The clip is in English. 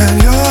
and you're